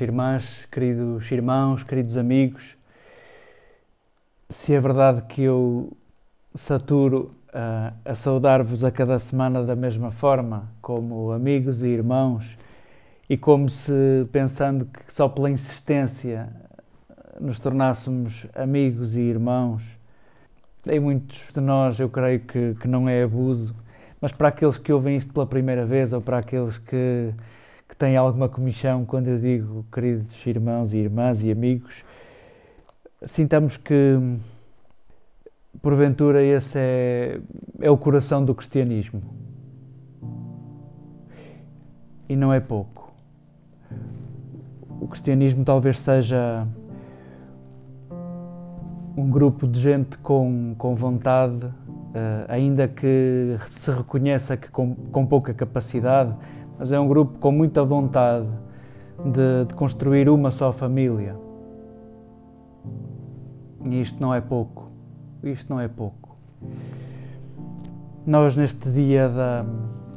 irmãs, queridos irmãos, queridos amigos, se é verdade que eu saturo uh, a saudar-vos a cada semana da mesma forma, como amigos e irmãos, e como se pensando que só pela insistência nos tornássemos amigos e irmãos, em muitos de nós eu creio que, que não é abuso, mas para aqueles que ouvem isto pela primeira vez ou para aqueles que têm alguma comichão quando eu digo queridos irmãos e irmãs e amigos, sintamos que porventura esse é, é o coração do cristianismo. E não é pouco. O cristianismo talvez seja um grupo de gente com, com vontade, uh, ainda que se reconheça que com, com pouca capacidade, mas é um grupo com muita vontade de, de construir uma só família. E isto não é pouco. Isto não é pouco. Nós, neste dia da,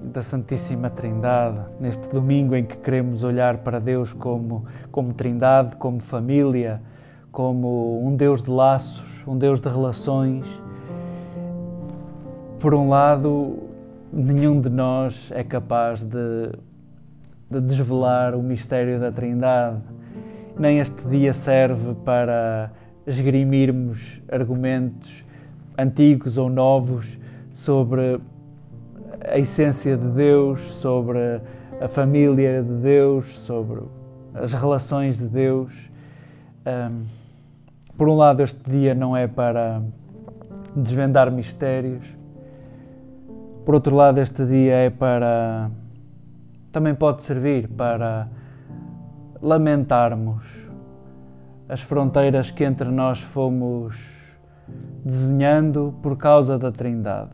da Santíssima Trindade, neste domingo em que queremos olhar para Deus como, como Trindade, como família, como um Deus de laços, um Deus de relações, por um lado, nenhum de nós é capaz de, de desvelar o mistério da Trindade. Nem este dia serve para esgrimirmos argumentos antigos ou novos sobre a essência de Deus, sobre a família de Deus, sobre as relações de Deus. Um, por um lado, este dia não é para desvendar mistérios, por outro lado, este dia é para. também pode servir para lamentarmos as fronteiras que entre nós fomos desenhando por causa da Trindade.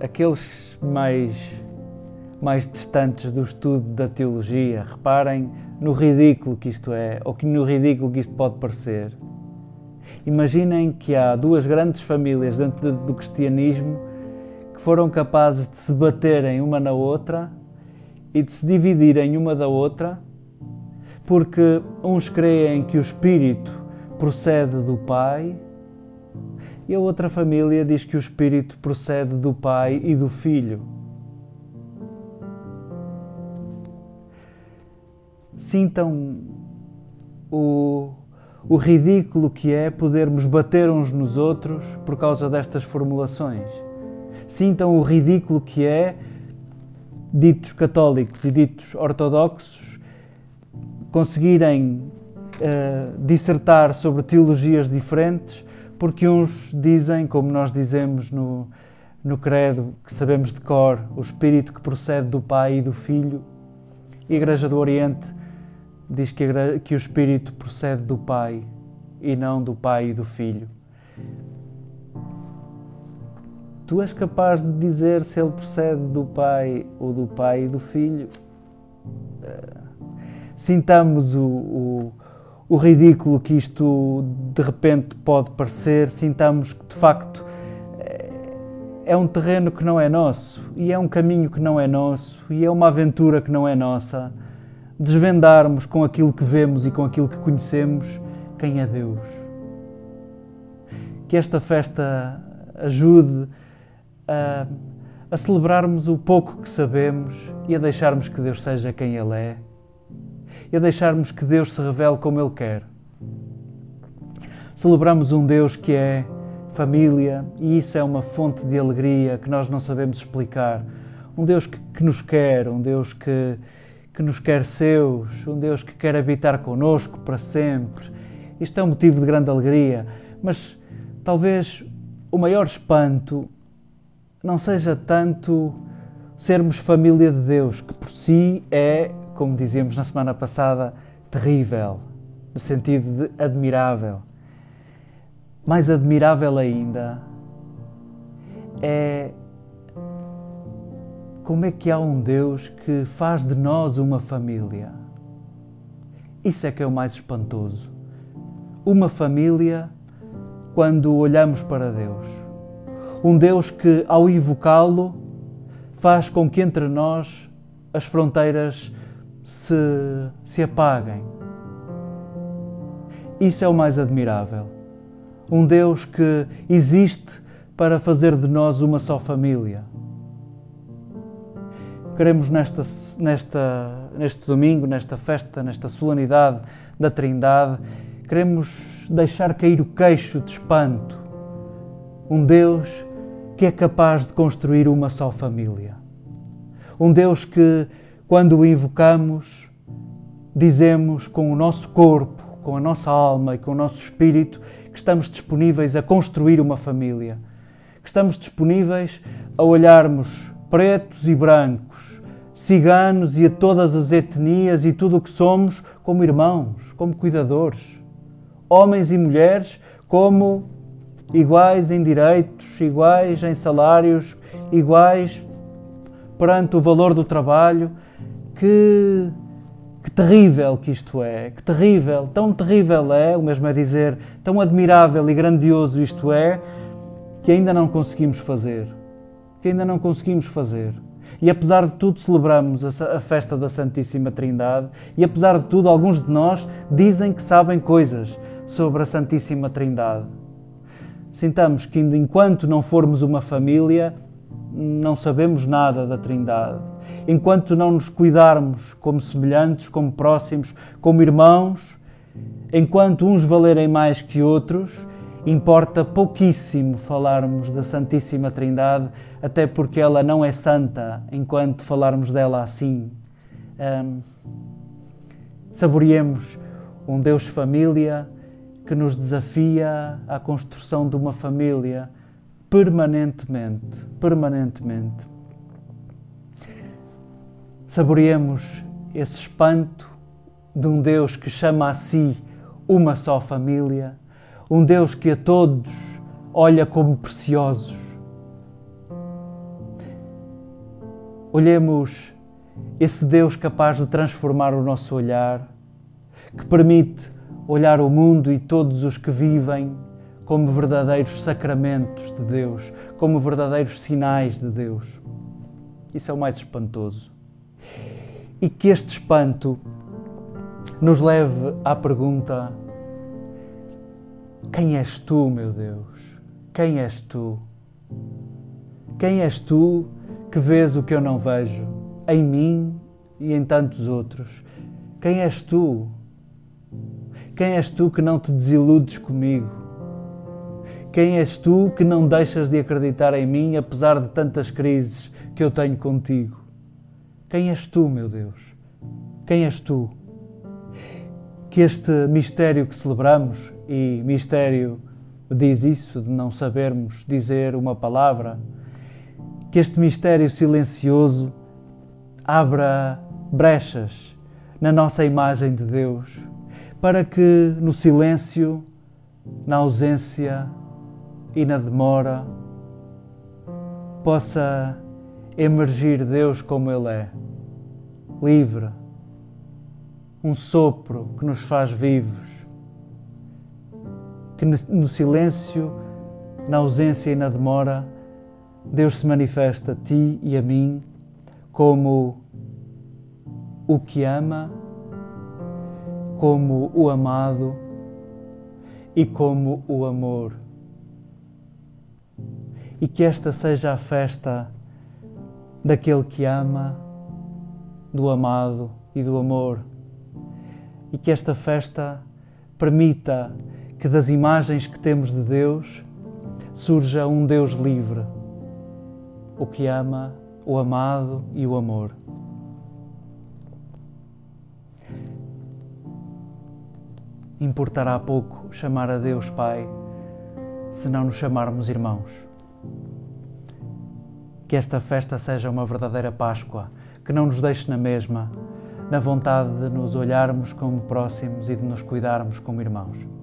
Aqueles mais, mais distantes do estudo da teologia, reparem no ridículo que isto é, ou que no ridículo que isto pode parecer. Imaginem que há duas grandes famílias dentro do cristianismo que foram capazes de se baterem uma na outra e de se dividirem uma da outra, porque uns creem que o Espírito procede do Pai e a outra família diz que o Espírito procede do Pai e do Filho. Sintam o o ridículo que é podermos bater uns nos outros por causa destas formulações. Sintam o ridículo que é ditos católicos e ditos ortodoxos conseguirem uh, dissertar sobre teologias diferentes, porque uns dizem, como nós dizemos no, no Credo, que sabemos de cor, o Espírito que procede do Pai e do Filho, a Igreja do Oriente diz que, que o Espírito procede do Pai e não do Pai e do Filho. Tu és capaz de dizer se ele procede do Pai ou do Pai e do Filho? Eh, sintamos o, o, o ridículo que isto de repente pode parecer, sintamos que de facto é um terreno que não é nosso e é um caminho que não é nosso e é uma aventura que não é nossa desvendarmos com aquilo que vemos e com aquilo que conhecemos quem é Deus. Que esta festa ajude a, a celebrarmos o pouco que sabemos e a deixarmos que Deus seja quem Ele é e a deixarmos que Deus se revele como Ele quer. Celebramos um Deus que é família e isso é uma fonte de alegria que nós não sabemos explicar. Um Deus que, que nos quer, um Deus que, que nos quer seus, um Deus que quer habitar conosco para sempre. Isto é um motivo de grande alegria, mas talvez o maior espanto não seja tanto sermos família de Deus, que por si é, como dizíamos na semana passada, terrível, no sentido de admirável. Mais admirável ainda é como é que há um Deus que faz de nós uma família? Isso é que é o mais espantoso. Uma família quando olhamos para Deus. Um Deus que, ao invocá-lo, faz com que entre nós as fronteiras se, se apaguem. Isso é o mais admirável. Um Deus que existe para fazer de nós uma só família. Queremos nesta, nesta, neste domingo, nesta festa, nesta solenidade da Trindade, queremos deixar cair o queixo de espanto. Um Deus que é capaz de construir uma só família. Um Deus que, quando o invocamos, dizemos com o nosso corpo, com a nossa alma e com o nosso espírito que estamos disponíveis a construir uma família, que estamos disponíveis a olharmos pretos e brancos, ciganos e a todas as etnias e tudo o que somos como irmãos, como cuidadores, homens e mulheres como iguais em direitos, iguais em salários, iguais perante o valor do trabalho. Que, que terrível que isto é, que terrível, tão terrível é, o mesmo é dizer, tão admirável e grandioso isto é, que ainda não conseguimos fazer. Que ainda não conseguimos fazer. E apesar de tudo, celebramos a festa da Santíssima Trindade, e apesar de tudo, alguns de nós dizem que sabem coisas sobre a Santíssima Trindade. Sintamos que, enquanto não formos uma família, não sabemos nada da Trindade. Enquanto não nos cuidarmos como semelhantes, como próximos, como irmãos, enquanto uns valerem mais que outros, importa pouquíssimo falarmos da Santíssima Trindade, até porque ela não é santa enquanto falarmos dela assim. Um, saboreemos um Deus família que nos desafia à construção de uma família permanentemente, permanentemente. Saboreemos esse espanto de um Deus que chama a si uma só família um Deus que a todos olha como preciosos. Olhemos esse Deus capaz de transformar o nosso olhar, que permite olhar o mundo e todos os que vivem como verdadeiros sacramentos de Deus, como verdadeiros sinais de Deus. Isso é o mais espantoso. E que este espanto nos leve à pergunta: quem és tu, meu Deus? Quem és tu? Quem és tu que vês o que eu não vejo em mim e em tantos outros? Quem és tu? Quem és tu que não te desiludes comigo? Quem és tu que não deixas de acreditar em mim apesar de tantas crises que eu tenho contigo? Quem és tu, meu Deus? Quem és tu? Que este mistério que celebramos e mistério diz isso, de não sabermos dizer uma palavra, que este mistério silencioso abra brechas na nossa imagem de Deus, para que no silêncio, na ausência e na demora possa emergir Deus como Ele é, livre, um sopro que nos faz vivos, que no silêncio, na ausência e na demora, Deus se manifesta a ti e a mim como o que ama, como o amado e como o amor. E que esta seja a festa daquele que ama, do amado e do amor. E que esta festa permita que das imagens que temos de Deus surja um Deus livre, o que ama, o amado e o amor. Importará pouco chamar a Deus Pai se não nos chamarmos irmãos. Que esta festa seja uma verdadeira Páscoa, que não nos deixe na mesma, na vontade de nos olharmos como próximos e de nos cuidarmos como irmãos.